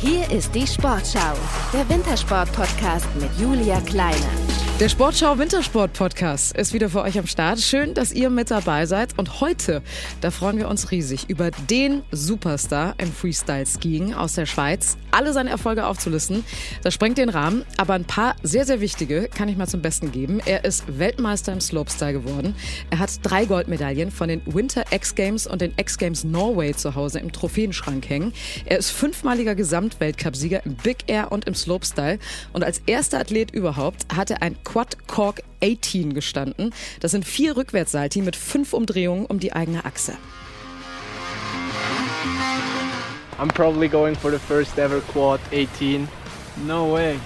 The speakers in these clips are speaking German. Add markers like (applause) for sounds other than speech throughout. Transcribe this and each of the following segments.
Hier ist die Sportschau, der Wintersport-Podcast mit Julia Kleine. Der Sportschau Wintersport Podcast ist wieder für euch am Start. Schön, dass ihr mit dabei seid. Und heute, da freuen wir uns riesig über den Superstar im Freestyle-Skiing aus der Schweiz. Alle seine Erfolge aufzulisten, das sprengt den Rahmen. Aber ein paar sehr, sehr wichtige kann ich mal zum Besten geben. Er ist Weltmeister im Slopestyle geworden. Er hat drei Goldmedaillen von den Winter X Games und den X Games Norway zu Hause im Trophäenschrank hängen. Er ist fünfmaliger Gesamtweltcupsieger im Big Air und im Slopestyle. Und als erster Athlet überhaupt hat er ein Quad Cork 18 gestanden. Das sind vier Rückwärtssalti mit fünf Umdrehungen um die eigene Achse. I'm probably going for the first ever quad 18. No way.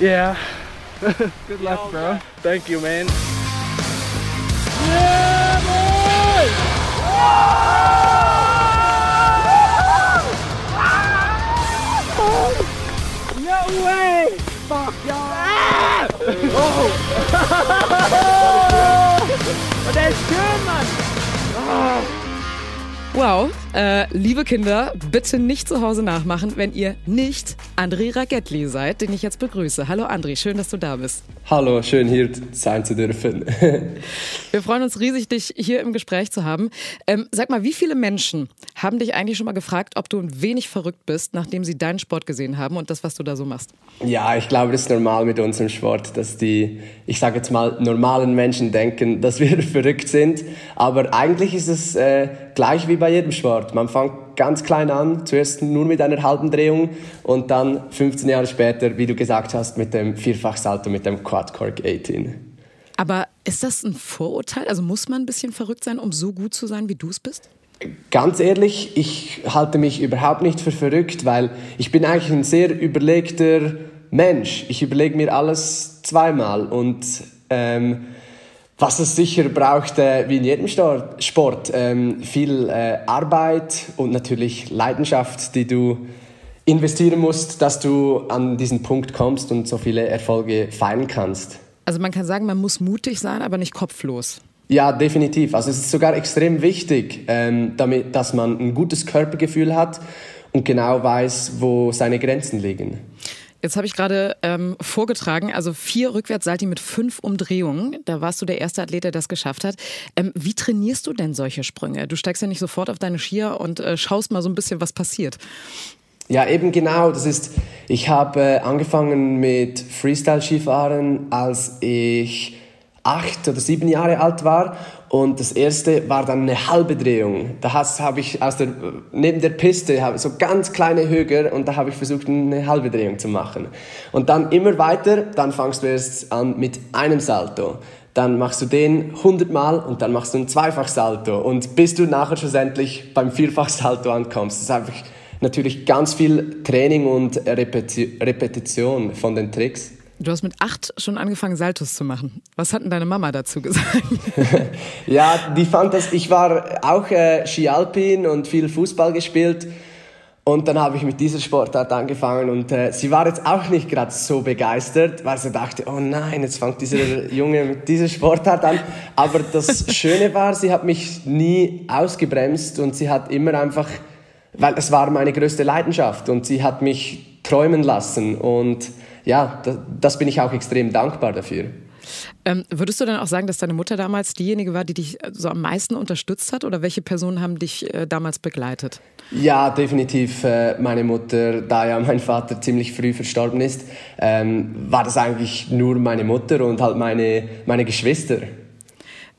Yeah. (laughs) Good luck, bro. Thank you, man. No liebe Kinder, bitte nicht zu Hause nachmachen, wenn ihr nicht André Ragetli seid, den ich jetzt begrüße. Hallo André, schön, dass du da bist. Hallo, schön hier sein zu dürfen. (laughs) Wir freuen uns riesig, dich hier im Gespräch zu haben. Ähm, sag mal, wie viele Menschen haben dich eigentlich schon mal gefragt, ob du ein wenig verrückt bist, nachdem sie deinen Sport gesehen haben und das, was du da so machst? Ja, ich glaube, das ist normal mit unserem Sport, dass die, ich sage jetzt mal, normalen Menschen denken, dass wir (laughs) verrückt sind. Aber eigentlich ist es äh, gleich wie bei jedem Sport. Man fängt ganz klein an, zuerst nur mit einer halben Drehung und dann 15 Jahre später, wie du gesagt hast, mit dem Vierfachsalto, mit dem Quad Cork 18. Aber ist das ein Vorurteil? Also muss man ein bisschen verrückt sein, um so gut zu sein, wie du es bist? Ganz ehrlich, ich halte mich überhaupt nicht für verrückt, weil ich bin eigentlich ein sehr überlegter Mensch. Ich überlege mir alles zweimal und ähm, was es sicher braucht, äh, wie in jedem Sport, ähm, viel äh, Arbeit und natürlich Leidenschaft, die du investieren musst, dass du an diesen Punkt kommst und so viele Erfolge feiern kannst. Also man kann sagen, man muss mutig sein, aber nicht kopflos. Ja, definitiv. Also es ist sogar extrem wichtig, ähm, damit, dass man ein gutes Körpergefühl hat und genau weiß, wo seine Grenzen liegen. Jetzt habe ich gerade ähm, vorgetragen, also vier Rückwärtssalti mit fünf Umdrehungen. Da warst du der erste Athlet, der das geschafft hat. Ähm, wie trainierst du denn solche Sprünge? Du steigst ja nicht sofort auf deine Skier und äh, schaust mal so ein bisschen, was passiert. Ja, eben genau. Das ist, ich habe äh, angefangen mit Freestyle-Skifahren, als ich acht oder sieben Jahre alt war und das erste war dann eine halbe Drehung. Da habe ich aus der, neben der Piste so ganz kleine Hügel und da habe ich versucht, eine halbe Drehung zu machen. Und dann immer weiter, dann fangst du erst an mit einem Salto. Dann machst du den 100 Mal und dann machst du ein Zweifachsalto. Und bis du nachher schlussendlich beim Vierfachsalto ankommst. Das ist einfach natürlich ganz viel Training und Repeti Repetition von den Tricks. Du hast mit acht schon angefangen, Saltos zu machen. Was hat denn deine Mama dazu gesagt? (laughs) (laughs) ja, die fand das. Ich war auch äh, Skialpin und viel Fußball gespielt. Und dann habe ich mit dieser Sportart angefangen und äh, sie war jetzt auch nicht gerade so begeistert, weil sie dachte, oh nein, jetzt fängt dieser (laughs) Junge mit dieser Sportart an. Aber das Schöne war, sie hat mich nie ausgebremst und sie hat immer einfach, weil es war meine größte Leidenschaft und sie hat mich träumen lassen und ja, das, das bin ich auch extrem dankbar dafür. Ähm, würdest du dann auch sagen, dass deine Mutter damals diejenige war, die dich äh, so am meisten unterstützt hat? Oder welche Personen haben dich äh, damals begleitet? Ja, definitiv äh, meine Mutter. Da ja mein Vater ziemlich früh verstorben ist, ähm, war das eigentlich nur meine Mutter und halt meine, meine Geschwister.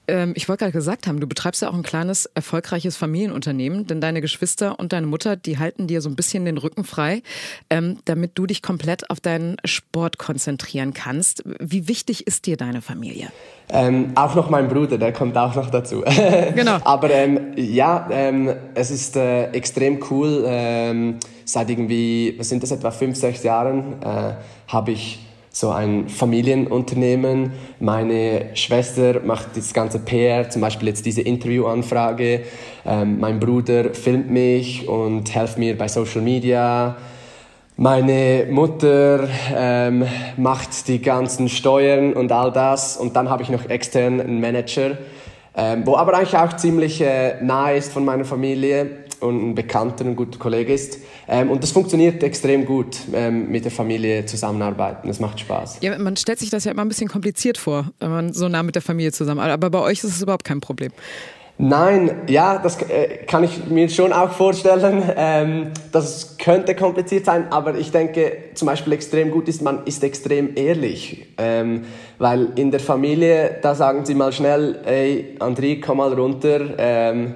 Ähm, ich wollte gerade gesagt haben, du betreibst ja auch ein kleines, erfolgreiches Familienunternehmen, denn deine Geschwister und deine Mutter, die halten dir so ein bisschen den Rücken frei, ähm, damit du dich komplett auf deinen Sport konzentrieren kannst. Wie wichtig ist dir deine Familie? Ähm, auch noch mein Bruder, der kommt auch noch dazu. (laughs) Genau. Aber ähm, ja, ähm, es ist äh, extrem cool. Ähm, seit irgendwie, was sind das, etwa fünf, sechs Jahren äh, habe ich so ein Familienunternehmen. Meine Schwester macht das ganze PR, zum Beispiel jetzt diese Interviewanfrage. Ähm, mein Bruder filmt mich und hilft mir bei Social Media. Meine Mutter ähm, macht die ganzen Steuern und all das. Und dann habe ich noch extern einen Manager, ähm, wo aber eigentlich auch ziemlich äh, nahe ist von meiner Familie. Und ein Bekannter, ein guter Kollege ist. Ähm, und das funktioniert extrem gut, ähm, mit der Familie zusammenarbeiten. Das macht Spaß. Ja, man stellt sich das ja immer ein bisschen kompliziert vor, wenn man so nah mit der Familie zusammenarbeitet. Aber bei euch ist es überhaupt kein Problem. Nein, ja, das äh, kann ich mir schon auch vorstellen. Ähm, das könnte kompliziert sein, aber ich denke, zum Beispiel extrem gut ist, man ist extrem ehrlich. Ähm, weil in der Familie, da sagen sie mal schnell, ey, André, komm mal runter. Ähm,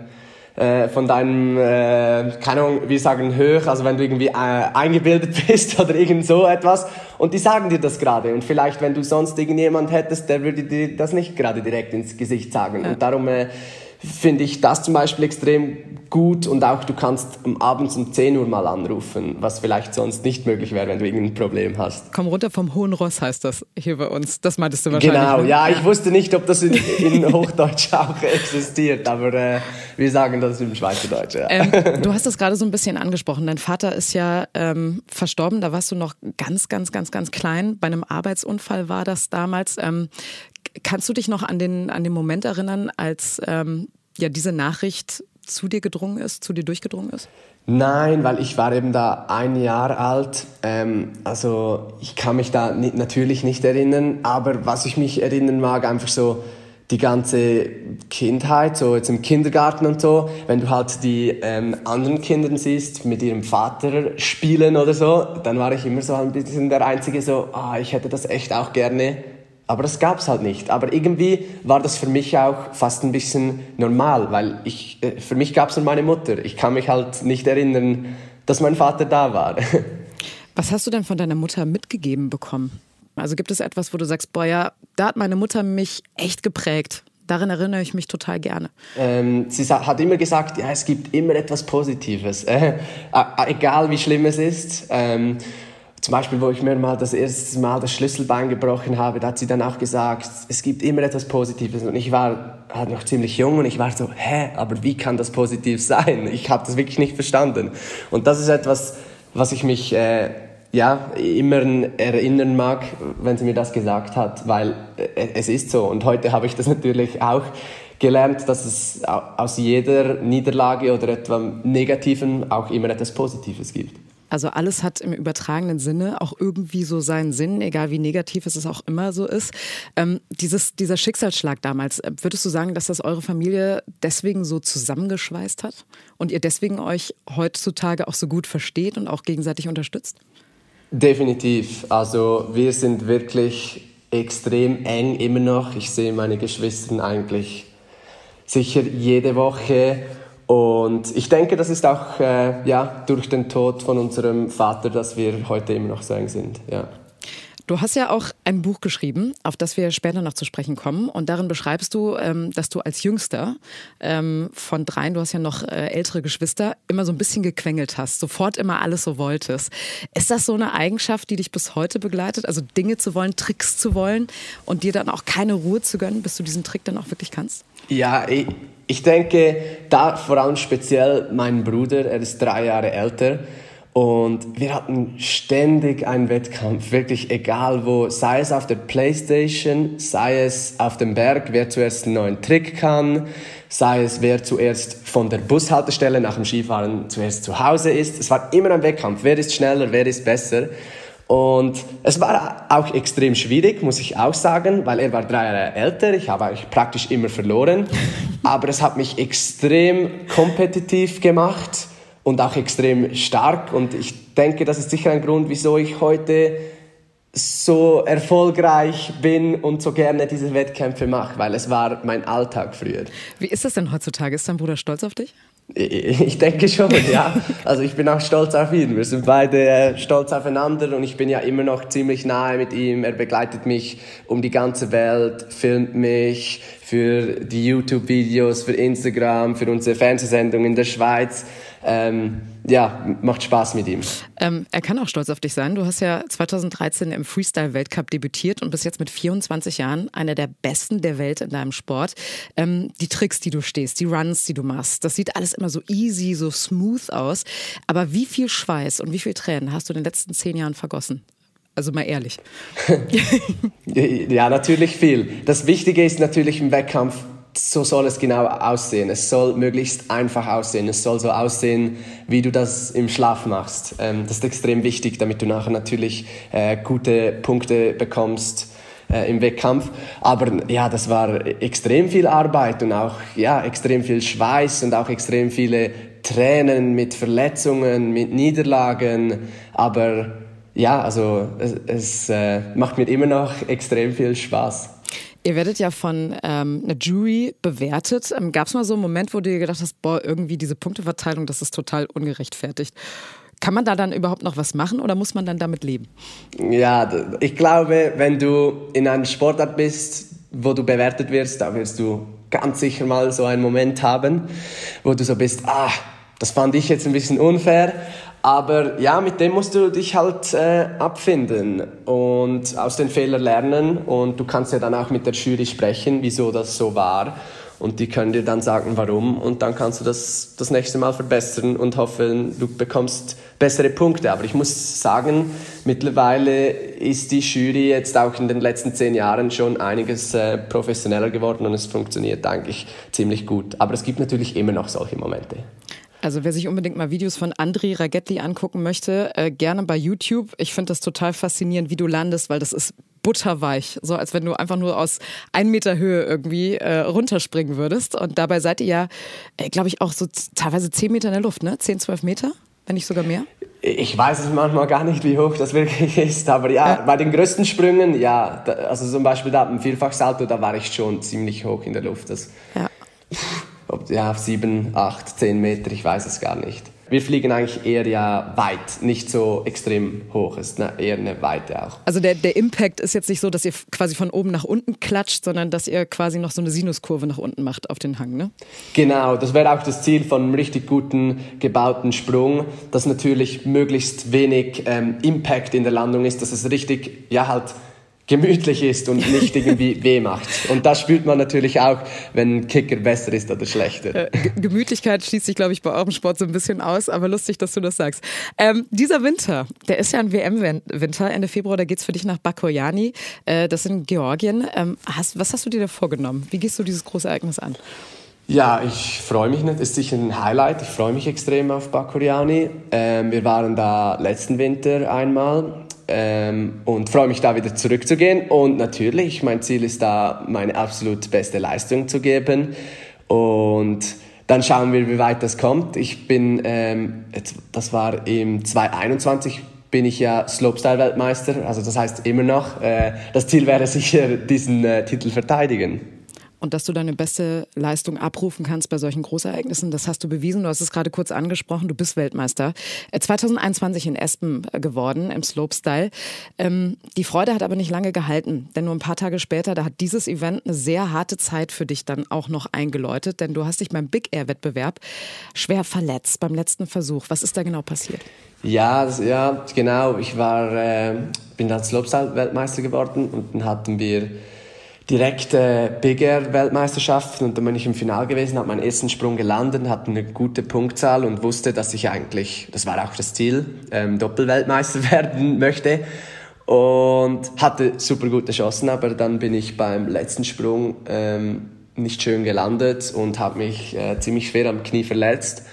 äh, von deinem, äh, keine Ahnung, wir sagen hoch, also wenn du irgendwie äh, eingebildet (laughs) bist oder irgend so etwas. Und die sagen dir das gerade. Und vielleicht wenn du sonst irgendjemand hättest, der würde dir das nicht gerade direkt ins Gesicht sagen. Ja. und darum äh, finde ich das zum Beispiel extrem gut und auch du kannst abends um 10 Uhr mal anrufen, was vielleicht sonst nicht möglich wäre, wenn du irgendein Problem hast. Komm runter vom hohen Ross heißt das hier bei uns. Das meintest du wahrscheinlich. Genau, ne? ja, ich wusste nicht, ob das in, in (laughs) Hochdeutsch auch existiert, aber äh, wir sagen das im Schweizerdeutsch. Ja. Ähm, (laughs) du hast das gerade so ein bisschen angesprochen. Dein Vater ist ja ähm, verstorben, da warst du noch ganz, ganz, ganz, ganz klein. Bei einem Arbeitsunfall war das damals. Ähm, kannst du dich noch an den, an den Moment erinnern, als ähm, ja diese Nachricht zu dir gedrungen ist, zu dir durchgedrungen ist? Nein, weil ich war eben da ein Jahr alt. Ähm, also ich kann mich da nicht, natürlich nicht erinnern, aber was ich mich erinnern mag, einfach so die ganze Kindheit, so jetzt im Kindergarten und so, wenn du halt die ähm, anderen Kinder siehst, mit ihrem Vater spielen oder so, dann war ich immer so ein bisschen der Einzige, so, ah, ich hätte das echt auch gerne aber das gab es halt nicht. Aber irgendwie war das für mich auch fast ein bisschen normal, weil ich, äh, für mich gab es nur meine Mutter. Ich kann mich halt nicht erinnern, dass mein Vater da war. (laughs) Was hast du denn von deiner Mutter mitgegeben bekommen? Also gibt es etwas, wo du sagst, boah, ja, da hat meine Mutter mich echt geprägt. Daran erinnere ich mich total gerne. Ähm, sie hat immer gesagt, ja, es gibt immer etwas Positives, (laughs) äh, egal wie schlimm es ist. Ähm, zum Beispiel, wo ich mir mal das erste Mal das Schlüsselbein gebrochen habe, da hat sie dann auch gesagt, es gibt immer etwas Positives. Und ich war halt noch ziemlich jung und ich war so, hä, aber wie kann das positiv sein? (laughs) Ich habe das wirklich nicht verstanden. Und das ist etwas, was ich mich äh, ja immer erinnern mag, wenn sie mir das gesagt hat, weil äh, es ist so. Und heute habe ich das natürlich auch gelernt, dass es aus jeder Niederlage oder etwas Negativen auch immer etwas Positives gibt. Also alles hat im übertragenen Sinne auch irgendwie so seinen Sinn, egal wie negativ es auch immer so ist. Ähm, dieses, dieser Schicksalsschlag damals, äh, würdest du sagen, dass das eure Familie deswegen so zusammengeschweißt hat und ihr deswegen euch heutzutage auch so gut versteht und auch gegenseitig unterstützt? Definitiv. Also wir sind wirklich extrem eng immer noch. Ich sehe meine Geschwister eigentlich sicher jede Woche und ich denke, das ist auch äh, ja, durch den Tod von unserem Vater, dass wir heute immer noch so eng sind. Ja. Du hast ja auch ein Buch geschrieben, auf das wir später noch zu sprechen kommen. Und darin beschreibst du, ähm, dass du als Jüngster ähm, von dreien, du hast ja noch äh, ältere Geschwister, immer so ein bisschen gequengelt hast, sofort immer alles so wolltest. Ist das so eine Eigenschaft, die dich bis heute begleitet? Also Dinge zu wollen, Tricks zu wollen und dir dann auch keine Ruhe zu gönnen, bis du diesen Trick dann auch wirklich kannst? Ja, ich, ich denke, da vor allem speziell mein Bruder, er ist drei Jahre älter. Und wir hatten ständig einen Wettkampf, wirklich egal wo, sei es auf der Playstation, sei es auf dem Berg, wer zuerst einen neuen Trick kann, sei es wer zuerst von der Bushaltestelle nach dem Skifahren zuerst zu Hause ist. Es war immer ein Wettkampf, wer ist schneller, wer ist besser. Und es war auch extrem schwierig, muss ich auch sagen, weil er war drei Jahre älter. Ich habe eigentlich praktisch immer verloren. (laughs) Aber es hat mich extrem kompetitiv gemacht und auch extrem stark. Und ich denke, das ist sicher ein Grund, wieso ich heute so erfolgreich bin und so gerne diese Wettkämpfe mache, weil es war mein Alltag früher. Wie ist das denn heutzutage? Ist dein Bruder stolz auf dich? Ich denke schon, ja. Also ich bin auch stolz auf ihn. Wir sind beide äh, stolz aufeinander und ich bin ja immer noch ziemlich nahe mit ihm. Er begleitet mich um die ganze Welt, filmt mich für die YouTube-Videos, für Instagram, für unsere Fernsehsendung in der Schweiz ähm, ja, macht Spaß mit ihm. Ähm, er kann auch stolz auf dich sein. Du hast ja 2013 im Freestyle-Weltcup debütiert und bist jetzt mit 24 Jahren einer der Besten der Welt in deinem Sport. Ähm, die Tricks, die du stehst, die Runs, die du machst, das sieht alles immer so easy, so smooth aus. Aber wie viel Schweiß und wie viel Tränen hast du in den letzten zehn Jahren vergossen? Also mal ehrlich. (laughs) (laughs) ja, natürlich viel. Das Wichtige ist natürlich im Wettkampf so soll es genau aussehen. Es soll möglichst einfach aussehen. Es soll so aussehen, wie du das im Schlaf machst. Ähm, das ist extrem wichtig, damit du nachher natürlich äh, gute Punkte bekommst äh, im Wettkampf. Aber ja, das war extrem viel Arbeit und auch ja, extrem viel Schweiß und auch extrem viele Tränen mit Verletzungen, mit Niederlagen. Aber ja, also es, es äh, macht mir immer noch extrem viel Spaß. Ihr werdet ja von ähm, einer Jury bewertet. Ähm, Gab es mal so einen Moment, wo du dir gedacht hast, boah, irgendwie diese Punkteverteilung, das ist total ungerechtfertigt? Kann man da dann überhaupt noch was machen oder muss man dann damit leben? Ja, ich glaube, wenn du in einem Sportart bist, wo du bewertet wirst, da wirst du ganz sicher mal so einen Moment haben, wo du so bist, ah, das fand ich jetzt ein bisschen unfair, aber ja, mit dem musst du dich halt äh, abfinden und aus den Fehlern lernen. Und du kannst ja dann auch mit der Jury sprechen, wieso das so war. Und die können dir dann sagen, warum. Und dann kannst du das das nächste Mal verbessern und hoffen, du bekommst bessere Punkte. Aber ich muss sagen, mittlerweile ist die Jury jetzt auch in den letzten zehn Jahren schon einiges äh, professioneller geworden und es funktioniert eigentlich ziemlich gut. Aber es gibt natürlich immer noch solche Momente. Also wer sich unbedingt mal Videos von Andri Ragetti angucken möchte, äh, gerne bei YouTube. Ich finde das total faszinierend, wie du landest, weil das ist butterweich, so als wenn du einfach nur aus ein Meter Höhe irgendwie äh, runterspringen würdest. Und dabei seid ihr ja, äh, glaube ich, auch so teilweise zehn Meter in der Luft, ne? Zehn, zwölf Meter, wenn nicht sogar mehr. Ich weiß es manchmal gar nicht, wie hoch das wirklich ist, aber ja, ja. bei den größten Sprüngen, ja, da, also zum Beispiel da im Vierfachsalto, da war ich schon ziemlich hoch in der Luft. Das, ja ob, ja, sieben, acht, zehn Meter, ich weiß es gar nicht. Wir fliegen eigentlich eher ja weit, nicht so extrem hoch, es ist eine, eher eine Weite auch. Also der, der Impact ist jetzt nicht so, dass ihr quasi von oben nach unten klatscht, sondern dass ihr quasi noch so eine Sinuskurve nach unten macht auf den Hang, ne? Genau, das wäre auch das Ziel von einem richtig guten gebauten Sprung, dass natürlich möglichst wenig ähm, Impact in der Landung ist, dass es richtig, ja halt gemütlich ist und nicht irgendwie (laughs) weh macht. Und das spürt man natürlich auch, wenn ein Kicker besser ist oder schlechter. Äh, Gemütlichkeit schließt sich, glaube ich, bei eurem Sport so ein bisschen aus, aber lustig, dass du das sagst. Ähm, dieser Winter, der ist ja ein WM-Winter. Ende Februar, da geht es für dich nach Bakoyani. Äh, das in Georgien. Ähm, hast, was hast du dir da vorgenommen? Wie gehst du dieses große Ereignis an? Ja, ich freue mich nicht. Ist sicher ein Highlight. Ich freue mich extrem auf Bakuriani. Ähm, wir waren da letzten Winter einmal ähm, und freue mich da wieder zurückzugehen. Und natürlich, mein Ziel ist da, meine absolut beste Leistung zu geben. Und dann schauen wir, wie weit das kommt. Ich bin, ähm, das war im 2021 bin ich ja Slopestyle-Weltmeister, also das heißt immer noch, äh, das Ziel wäre sicher, diesen äh, Titel verteidigen. Und dass du deine beste Leistung abrufen kannst bei solchen Großereignissen, das hast du bewiesen. Du hast es gerade kurz angesprochen, du bist Weltmeister. 2021 äh, in Espen äh, geworden im Slopestyle. Ähm, die Freude hat aber nicht lange gehalten, denn nur ein paar Tage später, da hat dieses Event eine sehr harte Zeit für dich dann auch noch eingeläutet, denn du hast dich beim Big Air Wettbewerb schwer verletzt beim letzten Versuch. Was ist da genau passiert? Ja, ja, genau. Ich war, äh, bin dann Slopestyle Weltmeister geworden und dann hatten wir direkt äh, Big Air Weltmeisterschaften. Und dann bin ich im Finale gewesen, habe meinen ersten Sprung gelandet, hatte eine gute Punktzahl und wusste, dass ich eigentlich, das war auch das Ziel, ähm, Doppelweltmeister (laughs) werden möchte. Und hatte super gute Chancen, aber dann bin ich beim letzten Sprung ähm, nicht schön gelandet und habe mich äh, ziemlich schwer am Knie verletzt.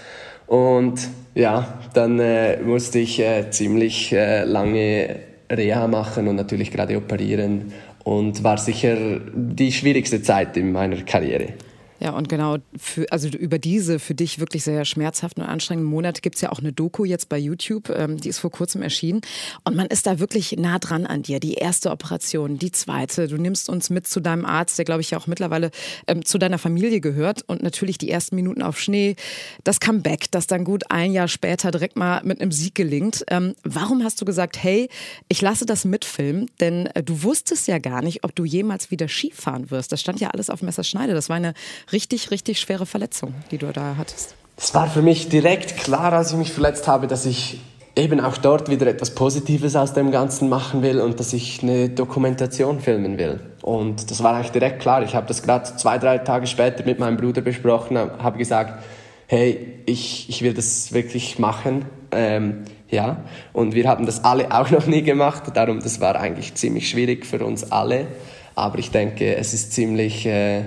Und ja, dann äh, musste ich äh, ziemlich äh, lange Reha machen und natürlich gerade operieren und war sicher die schwierigste Zeit in meiner Karriere. Ja, und genau, für, also über diese für dich wirklich sehr schmerzhaften und anstrengenden Monate gibt es ja auch eine Doku jetzt bei YouTube, ähm, die ist vor kurzem erschienen. Und man ist da wirklich nah dran an dir. Die erste Operation, die zweite. Du nimmst uns mit zu deinem Arzt, der, glaube ich, ja auch mittlerweile ähm, zu deiner Familie gehört. Und natürlich die ersten Minuten auf Schnee. Das Comeback, das dann gut ein Jahr später direkt mal mit einem Sieg gelingt. Ähm, warum hast du gesagt, hey, ich lasse das mitfilmen? Denn äh, du wusstest ja gar nicht, ob du jemals wieder Skifahren wirst. Das stand ja alles auf Messerschneide. Das war eine richtig, richtig schwere Verletzung, die du da hattest. Es war für mich direkt klar, als ich mich verletzt habe, dass ich eben auch dort wieder etwas Positives aus dem Ganzen machen will und dass ich eine Dokumentation filmen will. Und das war eigentlich direkt klar. Ich habe das gerade zwei, drei Tage später mit meinem Bruder besprochen, habe gesagt, hey, ich, ich will das wirklich machen. Ähm, ja, und wir haben das alle (laughs) auch noch nie gemacht. Darum, das war eigentlich ziemlich schwierig für uns alle. Aber ich denke, es ist ziemlich... Äh,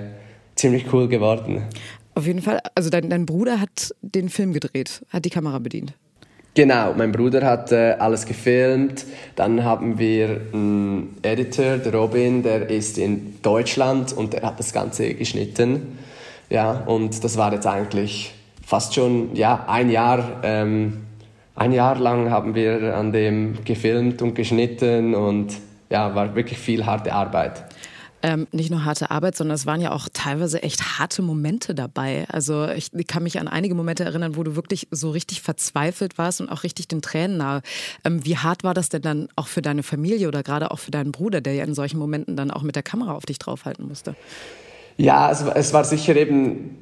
ziemlich cool geworden. Auf jeden Fall, also dein, dein Bruder hat den Film gedreht, hat die Kamera bedient. Genau, mein Bruder hat äh, alles gefilmt. Dann haben wir einen Editor, der Robin, der ist in Deutschland und der hat das Ganze geschnitten. Ja, und das war jetzt eigentlich fast schon ja, ein Jahr. Ähm, ein Jahr lang haben wir an dem gefilmt und geschnitten und ja, war wirklich viel harte Arbeit ähm, nicht nur harte Arbeit, sondern es waren ja auch teilweise echt harte Momente dabei. Also ich, kann mich an einige Momente erinnern, wo du wirklich so richtig verzweifelt warst und auch richtig den Tränen nahe. Ähm, wie hart war das denn dann auch für deine Familie oder gerade auch für deinen Bruder, der ja in solchen Momenten dann auch mit der Kamera auf dich draufhalten musste? Ja, es, es, war sicher eben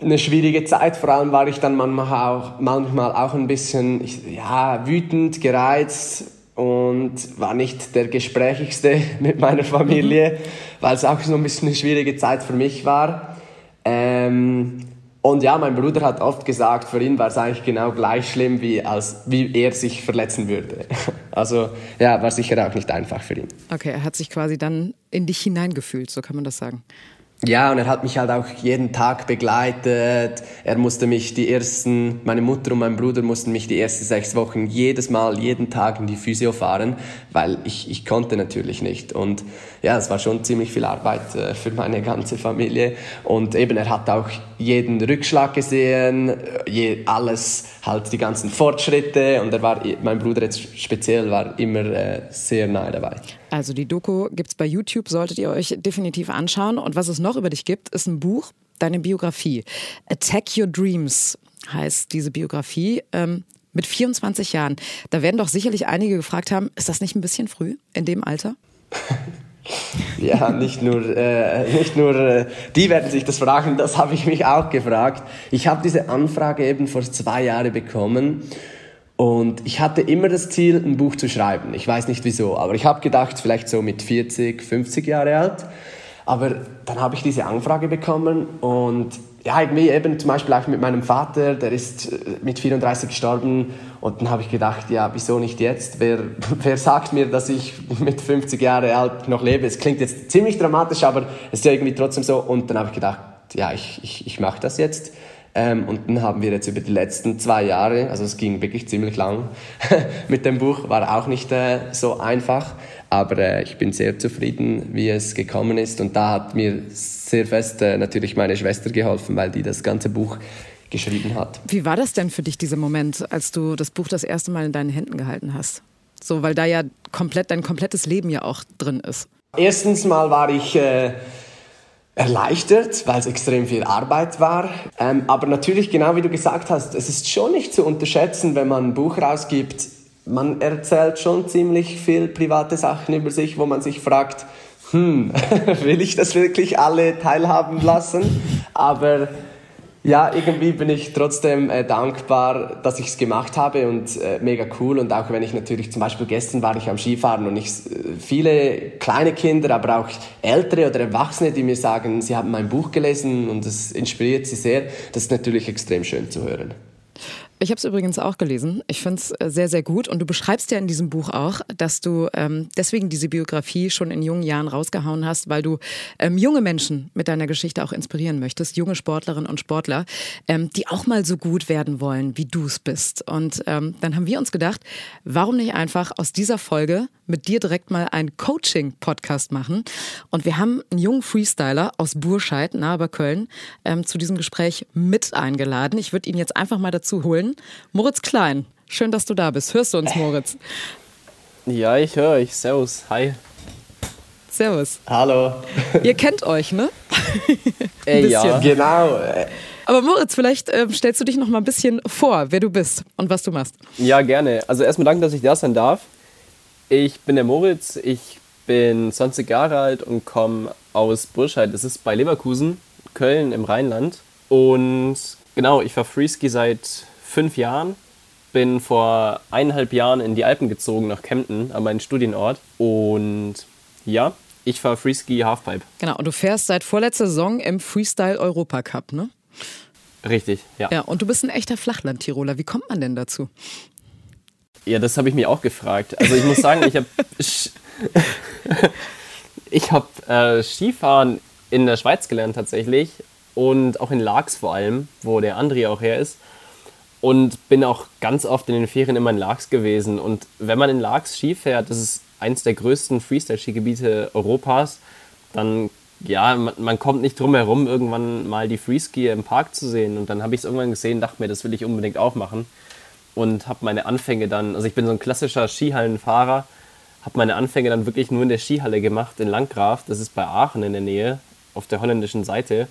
eine schwierige Zeit. Vor allem war ich dann manchmal auch, manchmal auch ein bisschen ja, wütend, gereizt, und war nicht der gesprächigste (laughs) mit meiner Familie, mhm. weil es auch so ein bisschen eine schwierige Zeit für mich war. Ähm, und ja, mein Bruder hat oft gesagt, für ihn war es eigentlich genau gleich schlimm, wie, als, wie er sich verletzen würde. (laughs) Also ja, war sicher auch nicht einfach für ihn. Okay, er hat sich quasi dann in dich hineingefühlt, so kann man das sagen. Ja, und er hat mich halt auch jeden Tag begleitet. Er musste mich die ersten, meine Mutter und mein Bruder mussten mich die ersten sechs Wochen jedes Mal, jeden Tag in die Physio fahren, weil ich, ich konnte natürlich nicht. Und ja, es war schon ziemlich viel Arbeit äh, für meine ganze Familie. Und eben, er hat auch jeden Rückschlag gesehen, je, alles, halt die ganzen Fortschritte. Und er war, mein Bruder jetzt speziell, war immer äh, sehr nahe dabei. Also die Doku gibt es bei YouTube, solltet ihr euch definitiv anschauen. Und was es noch über dich gibt, ist ein Buch, deine Biografie. Attack Your Dreams heißt diese Biografie. Ähm, mit 24 Jahren. Da werden doch sicherlich einige gefragt haben, ist das nicht ein bisschen früh in dem Alter? (laughs) ja, nicht nur, äh, nicht nur äh, die werden sich das fragen, das habe ich mich auch gefragt. Ich habe diese Anfrage eben vor zwei Jahren bekommen und ich hatte immer das Ziel, ein Buch zu schreiben. Ich weiß nicht wieso, aber ich habe gedacht, vielleicht so mit 40, 50 Jahre alt. Aber dann habe ich diese Anfrage bekommen und ja, irgendwie eben zum Beispiel auch mit meinem Vater, der ist äh, mit 34 gestorben und dann habe ich gedacht, ja, wieso nicht jetzt? Wer, (laughs) wer sagt mir, dass ich mit 50 Jahre alt noch lebe? Es klingt jetzt ziemlich dramatisch, aber es ist ja irgendwie trotzdem so und dann habe ich gedacht, ja, ich, ich, ich mache das jetzt. Ähm, und dann haben wir jetzt über die letzten zwei Jahre, also es ging wirklich ziemlich lang (laughs) mit dem Buch, war auch nicht äh, so einfach, aber äh, ich bin sehr zufrieden, wie es gekommen ist. Und da hat mir sehr fest äh, natürlich meine Schwester geholfen, weil die das ganze Buch geschrieben hat. Wie war das denn für dich, dieser Moment, als du das Buch das erste Mal in deinen Händen gehalten hast? So, weil da ja komplett dein komplettes Leben ja auch drin ist. Erstens mal war ich äh, erleichtert, weil es extrem viel Arbeit war. Ähm, aber natürlich, genau wie du gesagt hast, es ist schon nicht zu unterschätzen, wenn man ein Buch rausgibt. Man erzählt schon ziemlich viel private Sachen über sich, wo man sich fragt, hm, (laughs) will ich das wirklich alle teilhaben lassen? Aber ja, irgendwie bin ich trotzdem äh, dankbar, dass ich es gemacht habe und äh, mega cool. Und auch wenn ich natürlich zum Beispiel gestern war ich am Skifahren und ich äh, viele kleine Kinder, aber auch ältere oder Erwachsene, die mir sagen, sie haben mein Buch gelesen und es inspiriert sie sehr, das ist natürlich extrem schön zu hören. Ich habe es übrigens auch gelesen. Ich finde es äh, sehr, sehr gut. Und du beschreibst ja in diesem Buch auch, dass du ähm, deswegen diese Biografie schon in jungen Jahren rausgehauen hast, weil du ähm, junge Menschen mit deiner Geschichte auch inspirieren möchtest, junge Sportlerinnen und Sportler, ähm, die auch mal so gut werden wollen, wie du es bist. Und ähm, dann haben wir uns gedacht, warum nicht einfach aus dieser Folge mit dir direkt mal einen Coaching-Podcast machen. Und wir haben einen jungen Freestyler aus Burscheid, nahe bei Köln, ähm, zu diesem Gespräch mit eingeladen. Ich würde ihn jetzt einfach mal dazu holen. Moritz Klein, schön, dass du da bist. Hörst du uns, Moritz? Ja, ich höre euch. Servus. Hi. Servus. Hallo. Ihr kennt euch, ne? (laughs) äh, ja. Genau. Aber Moritz, vielleicht äh, stellst du dich noch mal ein bisschen vor, wer du bist und was du machst. Ja, gerne. Also erstmal danke, dass ich da sein darf. Ich bin der Moritz, ich bin 20 Jahre alt und komme aus Burscheid. Das ist bei Leverkusen, Köln im Rheinland. Und genau, ich fahre Freeski seit fünf Jahren. Bin vor eineinhalb Jahren in die Alpen gezogen nach Kempten, an meinen Studienort. Und ja, ich fahre Freeski Halfpipe. Genau, und du fährst seit vorletzter Saison im Freestyle Europa Cup, ne? Richtig, ja. Ja, und du bist ein echter Flachland-Tiroler. Wie kommt man denn dazu? Ja, das habe ich mir auch gefragt. Also ich muss sagen, ich habe (laughs) (laughs) ich habe äh, Skifahren in der Schweiz gelernt tatsächlich und auch in Laax vor allem, wo der André auch her ist. Und bin auch ganz oft in den Ferien immer in Laax gewesen. Und wenn man in Laax Ski fährt, das ist eins der größten Freestyle-Skigebiete Europas, dann ja, man, man, kommt nicht drum herum, irgendwann mal die Freeskier im Park zu sehen. Und dann habe ich es irgendwann gesehen, dachte mir, das will ich unbedingt auch machen. Und habe meine Anfänge dann, also ich bin so ein klassischer Skihallenfahrer, habe meine Anfänge dann wirklich nur in der Skihalle gemacht, in Landgraf. Das ist bei Aachen in der Nähe, auf der holländischen Seite.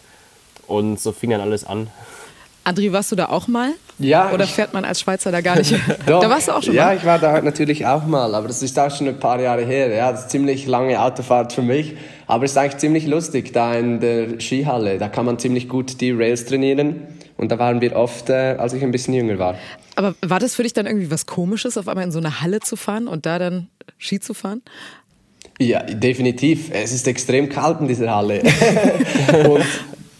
Und so fing dann alles an. André, warst du da auch mal? Ja. Oder fährt man als Schweizer da gar nicht? (laughs) Doch, da warst du auch schon ja, mal? Ja, ich war da natürlich auch mal, aber das ist auch schon ein paar Jahre her. Ja, das ist ziemlich lange Autofahrt für mich. Aber es ist eigentlich ziemlich lustig da in der Skihalle. Da kann man ziemlich gut die Rails trainieren. Und da waren wir oft, äh, als ich ein bisschen jünger war. Aber war das für dich dann irgendwie was Komisches, auf einmal in so eine Halle zu fahren und da dann Ski zu fahren? Ja, definitiv. Es ist extrem kalt in dieser Halle. (laughs) (laughs)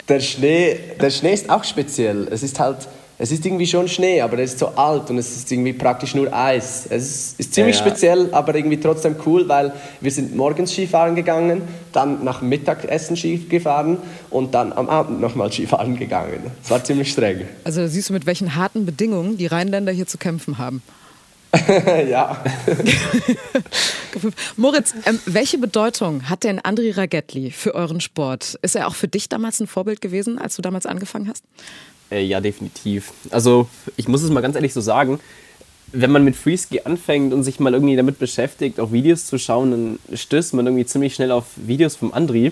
der Schnee, der Schnee ist auch speziell. Es ist halt, es ist irgendwie schon Schnee, aber er ist so alt und es ist irgendwie praktisch nur Eis. Es ist, ist ziemlich Ja, ja. speziell, aber irgendwie trotzdem cool, weil wir sind morgens Skifahren gegangen, dann nach Mittagessen Ski gefahren und dann am Abend nochmal Skifahren gegangen. Es war ziemlich streng. Also siehst du, mit welchen harten Bedingungen die Rheinländer hier zu kämpfen haben. (laughs) ja. (laughs) Moritz, ähm, welche Bedeutung hat denn André Ragetli für euren Sport? Ist er auch für dich damals ein Vorbild gewesen, als du damals angefangen hast? Äh, ja, definitiv. Also, ich muss es mal ganz ehrlich so sagen. Wenn man mit Freeski anfängt und sich mal irgendwie damit beschäftigt, auch Videos zu schauen, dann stößt man irgendwie ziemlich schnell auf Videos vom Andri.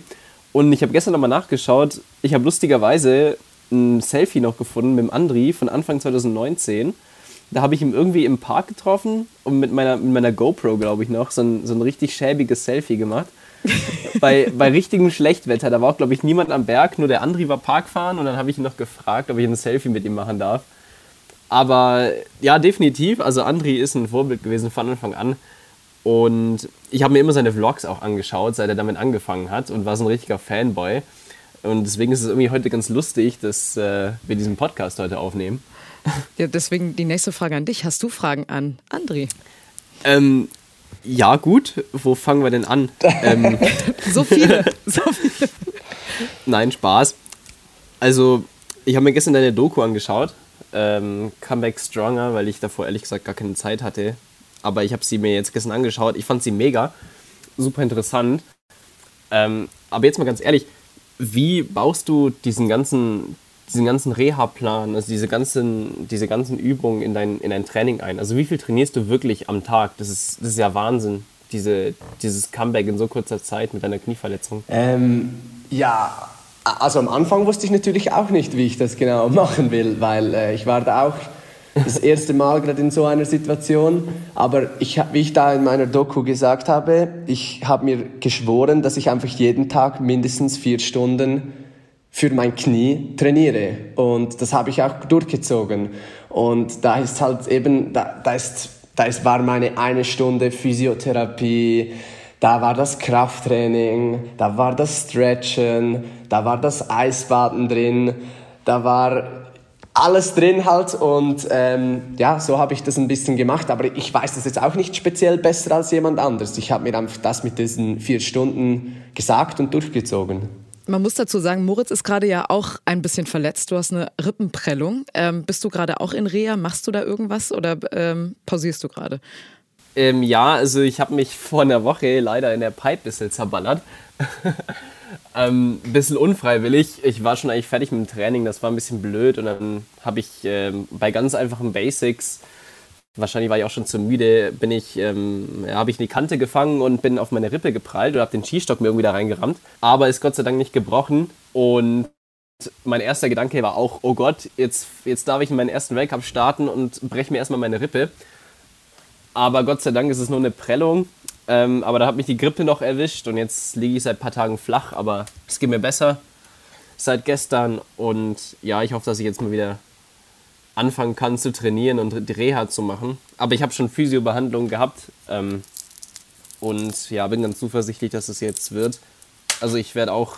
Und ich habe gestern nochmal nachgeschaut. Ich habe lustigerweise ein Selfie noch gefunden mit dem Andri von Anfang 2019. Da habe ich ihn irgendwie im Park getroffen und mit meiner, mit meiner GoPro, glaube ich, noch so ein, so ein richtig schäbiges Selfie gemacht. (laughs) bei, bei richtigem Schlechtwetter, da war auch, glaube ich, niemand am Berg, nur der Andri war Parkfahren und dann habe ich ihn noch gefragt, ob ich ein Selfie mit ihm machen darf. Aber ja, definitiv, also Andri ist ein Vorbild gewesen von Anfang an. Und ich habe mir immer seine Vlogs auch angeschaut, seit er damit angefangen hat und war so ein richtiger Fanboy. Und deswegen ist es irgendwie heute ganz lustig, dass äh, wir diesen Podcast heute aufnehmen. Ja, deswegen die nächste Frage an dich. Hast du Fragen an André? Ähm, ja, gut, wo fangen wir denn an? ähm, (laughs) So viele. so (laughs) viele. Nein, Spaß. Also, ich habe mir gestern deine Doku angeschaut, ähm, Comeback Stronger, weil ich davor ehrlich gesagt gar keine Zeit hatte. Aber ich habe sie mir jetzt gestern angeschaut. Ich fand sie mega, super interessant. Ähm, aber jetzt mal ganz ehrlich, wie baust du diesen ganzen, diesen ganzen Reha-Plan, also diese ganzen, diese ganzen Übungen in dein, in dein Training ein? Also wie viel trainierst du wirklich am Tag? Das ist, das ist ja Wahnsinn, diese, dieses Comeback in so kurzer Zeit mit deiner Knieverletzung. Ähm, ja, also am Anfang wusste ich natürlich auch nicht, wie ich das genau machen will, weil äh, ich war da auch das erste Mal gerade in so einer Situation. Aber ich, wie ich da in meiner Doku gesagt habe, ich habe mir geschworen, dass ich einfach jeden Tag mindestens vier Stunden für mein Knie trainiere. Und das habe ich auch durchgezogen. Und da ist halt eben, da, da, ist, da ist, war meine eine Stunde Physiotherapie, da war das Krafttraining, da war das Stretchen, da war das Eisbaden drin, da war alles drin halt und ähm, ja, so habe ich das ein bisschen gemacht, aber ich weiß das jetzt auch nicht speziell besser als jemand anders. Ich habe mir einfach das mit diesen vier Stunden gesagt und durchgezogen. Man muss dazu sagen, Moritz ist gerade ja auch ein bisschen verletzt. Du hast eine Rippenprellung. Ähm, bist du gerade auch in Reha? Machst du da irgendwas oder ähm, pausierst du gerade? Ähm, ja, also ich habe mich vor einer Woche leider in der Pipe ein bisschen zerballert. (laughs) ähm, ein bisschen unfreiwillig. Ich war schon eigentlich fertig mit dem Training, das war ein bisschen blöd und dann habe ich ähm, bei ganz einfachen Basics, wahrscheinlich war ich auch schon zu müde, bin ich, ähm, habe ich in die Kante gefangen und bin auf meine Rippe geprallt und habe den Skistock mir irgendwie da reingerammt. Aber ist Gott sei Dank nicht gebrochen und mein erster Gedanke war auch, oh Gott, jetzt, jetzt darf ich meinen ersten Weltcup starten und breche mir erstmal meine Rippe. Aber Gott sei Dank ist es nur eine Prellung. Ähm, aber da hat mich die Grippe noch erwischt und jetzt liege ich seit ein paar Tagen flach, aber es geht mir besser seit gestern. Und ja, ich hoffe, dass ich jetzt mal wieder anfangen kann zu trainieren und die Reha zu machen. Aber ich habe schon Physiobehandlung gehabt ähm, und ja, bin ganz zuversichtlich, dass es jetzt wird. Also ich werde auch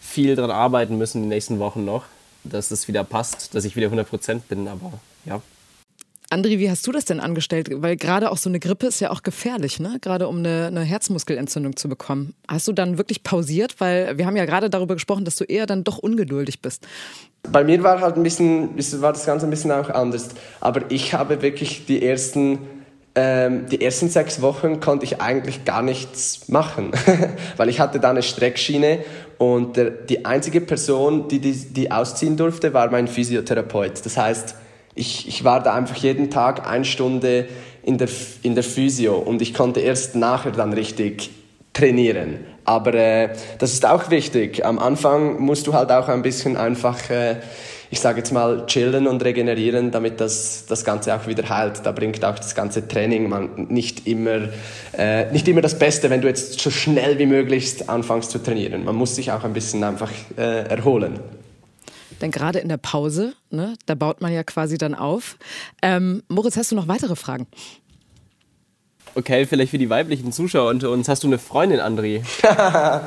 viel dran arbeiten müssen die nächsten Wochen noch, dass es wieder passt, dass ich wieder 100% bin, aber ja. Andri, wie hast du das denn angestellt? Weil gerade auch so eine Grippe ist ja auch gefährlich, ne? Gerade um eine, eine, Herzmuskelentzündung zu bekommen. Hast du dann wirklich pausiert? Weil wir haben ja gerade darüber gesprochen, dass du eher dann doch ungeduldig bist. Bei mir war halt ein bisschen, war das Ganze ein bisschen auch anders. Aber ich habe wirklich die ersten ähm, die ersten sechs Wochen konnte ich eigentlich gar nichts machen, (laughs) weil ich hatte da eine Streckschiene und der, die einzige Person, die, die die ausziehen durfte, war mein Physiotherapeut. Das heißt, ich, ich war da einfach jeden Tag eine Stunde in der, in der Physio und ich konnte erst nachher dann richtig trainieren. Aber äh, das ist auch wichtig. Am Anfang musst du halt auch ein bisschen einfach, äh, ich sage jetzt mal, chillen und regenerieren, damit das, das Ganze auch wieder heilt. Da bringt auch das ganze Training man nicht immer, äh, nicht immer das Beste, wenn du jetzt so schnell wie möglich anfängst zu trainieren. Man muss sich auch ein bisschen einfach äh, erholen. Denn gerade in der Pause, ne, da baut man ja quasi dann auf. Ähm, Moritz, hast du noch weitere Fragen? Okay, vielleicht für die weiblichen Zuschauer unter uns. Hast du eine Freundin, André? (laughs)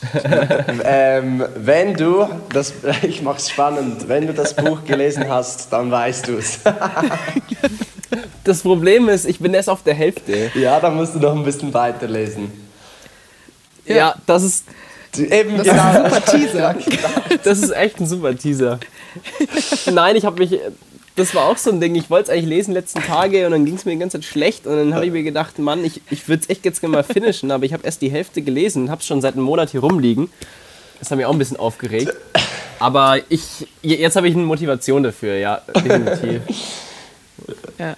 (laughs) ähm, wenn du, das, (laughs) ich mach's spannend, wenn du das Buch gelesen hast, dann weißt du es. das Problem ist, ich bin erst auf der Hälfte. Ja, dann musst du noch ein bisschen weiterlesen. Ja, ja das ist Eben das genau. ist ein super Teaser. (laughs) Das ist echt ein super Teaser. Nein, ich habe mich. Das war auch so ein Ding. Ich wollte es eigentlich lesen letzten Tage und dann ging es mir die ganze Zeit schlecht. Und dann habe ich mir gedacht, Mann, ich, ich würde es echt jetzt gerne mal finishen. Aber ich habe erst die Hälfte gelesen und habe es schon seit einem Monat hier rumliegen. Das hat mich auch ein bisschen aufgeregt. Aber ich, jetzt habe ich eine Motivation dafür, ja, definitiv. Ja.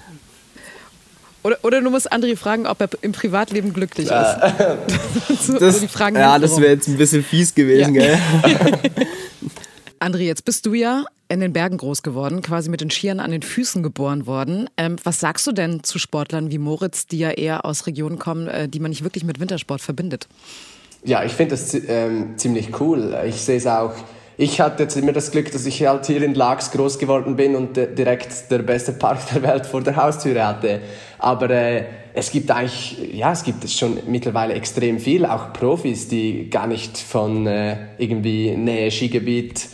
Oder, oder du musst André fragen, ob er im Privatleben glücklich ist. (laughs) so, das, so ja, das wäre jetzt ein bisschen fies gewesen, ja. gell? (laughs) André, jetzt bist du ja in den Bergen groß geworden, quasi mit den Skiern an den Füßen geboren worden. Ähm, was sagst du denn zu Sportlern wie Moritz, die ja eher aus Regionen kommen, äh, die man nicht wirklich mit Wintersport verbindet? Ja, ich finde das ähm, ziemlich cool. Ich sehe es auch ich hatte jetzt immer das Glück, dass ich halt hier in Lax groß geworden bin und direkt der beste Park der Welt vor der Haustür hatte. Aber äh, es gibt eigentlich, ja, es gibt schon mittlerweile extrem viel, auch Profis, die gar nicht von äh, irgendwie Nähe Skigebiet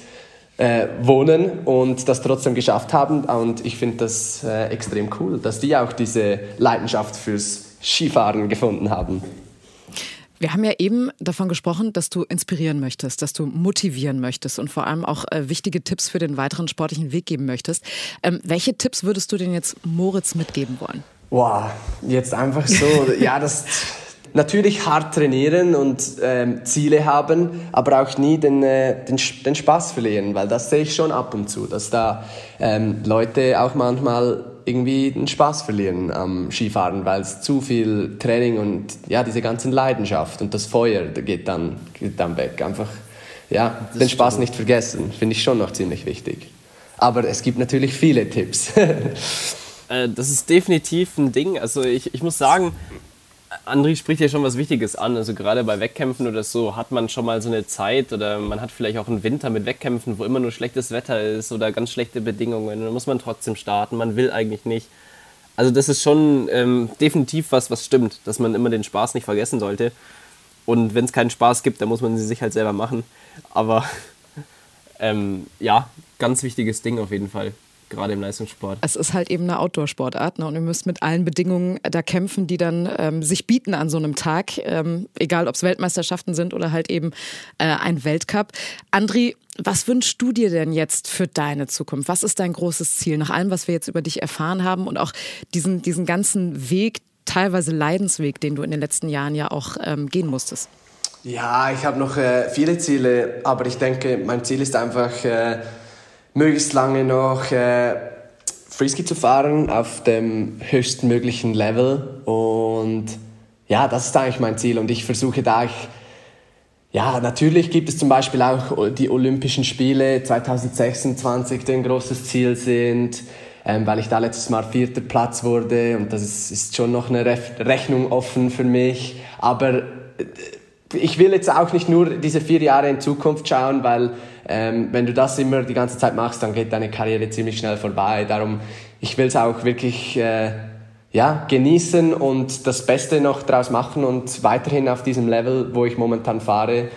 äh, wohnen und das trotzdem geschafft haben. Und ich finde das äh, extrem cool, dass die auch diese Leidenschaft fürs Skifahren gefunden haben. Wir haben ja eben davon gesprochen, dass du inspirieren möchtest, dass du motivieren möchtest und vor allem auch äh, wichtige Tipps für den weiteren sportlichen Weg geben möchtest. Ähm, welche Tipps würdest du denn jetzt Moritz mitgeben wollen? Wow, jetzt einfach so, ja, das natürlich hart trainieren und ähm, Ziele haben, aber auch nie den, äh, den, den Spaß verlieren, weil das sehe ich schon ab und zu, dass da ähm, Leute auch manchmal irgendwie den Spaß verlieren am Skifahren, weil es zu viel Training und ja, diese ganzen Leidenschaft und das Feuer geht dann, geht dann weg. Einfach ja, das den Spaß nicht vergessen, finde ich schon noch ziemlich wichtig. Aber es gibt natürlich viele Tipps. (laughs) Äh, das ist definitiv ein Ding. Also ich, ich muss sagen, André spricht ja schon was Wichtiges an. Also gerade bei Wettkämpfen oder so hat man schon mal so eine Zeit oder man hat vielleicht auch einen Winter mit Wettkämpfen, wo immer nur schlechtes Wetter ist oder ganz schlechte Bedingungen. Dann muss man trotzdem starten. Man will eigentlich nicht. Also das ist schon ähm, definitiv was, was stimmt, dass man immer den Spaß nicht vergessen sollte. Und wenn es keinen Spaß gibt, dann muss man sie sich halt selber machen. Aber (laughs) ähm, ja, ganz wichtiges Ding auf jeden Fall gerade im Leistungssport. Es ist halt eben eine Outdoor-Sportart ne? und ihr müsst mit allen Bedingungen da kämpfen, die dann ähm, sich bieten an so einem Tag, ähm, egal ob es Weltmeisterschaften sind oder halt eben äh, ein Weltcup. Andri, was wünschst du dir denn jetzt für deine Zukunft? Was ist dein großes Ziel? Nach allem, was wir jetzt über dich erfahren haben und auch diesen, diesen ganzen Weg, teilweise Leidensweg, den du in den letzten Jahren ja auch ähm, gehen musstest. Ja, ich habe noch äh, viele Ziele, aber ich denke, mein Ziel ist einfach, äh, möglichst lange noch äh, Freeski zu fahren auf dem höchstmöglichen Level. Und ja, das ist eigentlich mein Ziel. Und ich versuche da, ich, ja, natürlich gibt es zum Beispiel auch die Olympischen Spiele 2026, die ein großes Ziel sind, ähm, weil ich da letztes Mal vierter Platz wurde. Und das ist, ist schon noch eine Re Rechnung offen für mich. Aber äh, ich will jetzt auch nicht nur diese vier Jahre in Zukunft schauen, weil ähm, wenn du das immer die ganze Zeit machst, dann geht deine Karriere ziemlich schnell vorbei. Darum, ich will es auch wirklich äh, ja, genießen und das Beste noch draus machen und weiterhin auf diesem Level, wo ich momentan fahre,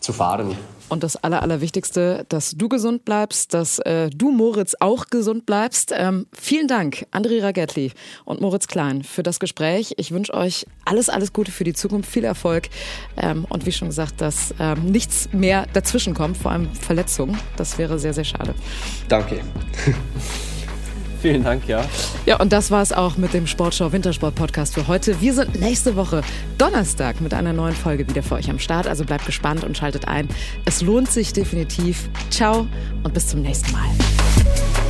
zu fahren. Und das Aller, Allerwichtigste, dass du gesund bleibst, dass äh, du, Moritz, auch gesund bleibst. Ähm, vielen Dank, André Ragetli und Moritz Klein, für das Gespräch. Ich wünsche euch alles, alles Gute für die Zukunft, viel Erfolg ähm, und wie schon gesagt, dass ähm, nichts mehr dazwischen kommt, vor allem Verletzungen. Das wäre sehr, sehr schade. Danke. (laughs) Vielen Dank, ja. Ja, und das war es auch mit dem Sportschau Wintersport Podcast für heute. Wir sind nächste Woche Donnerstag mit einer neuen Folge wieder für euch am Start. Also bleibt gespannt und schaltet ein. Es lohnt sich definitiv. Ciao und bis zum nächsten Mal.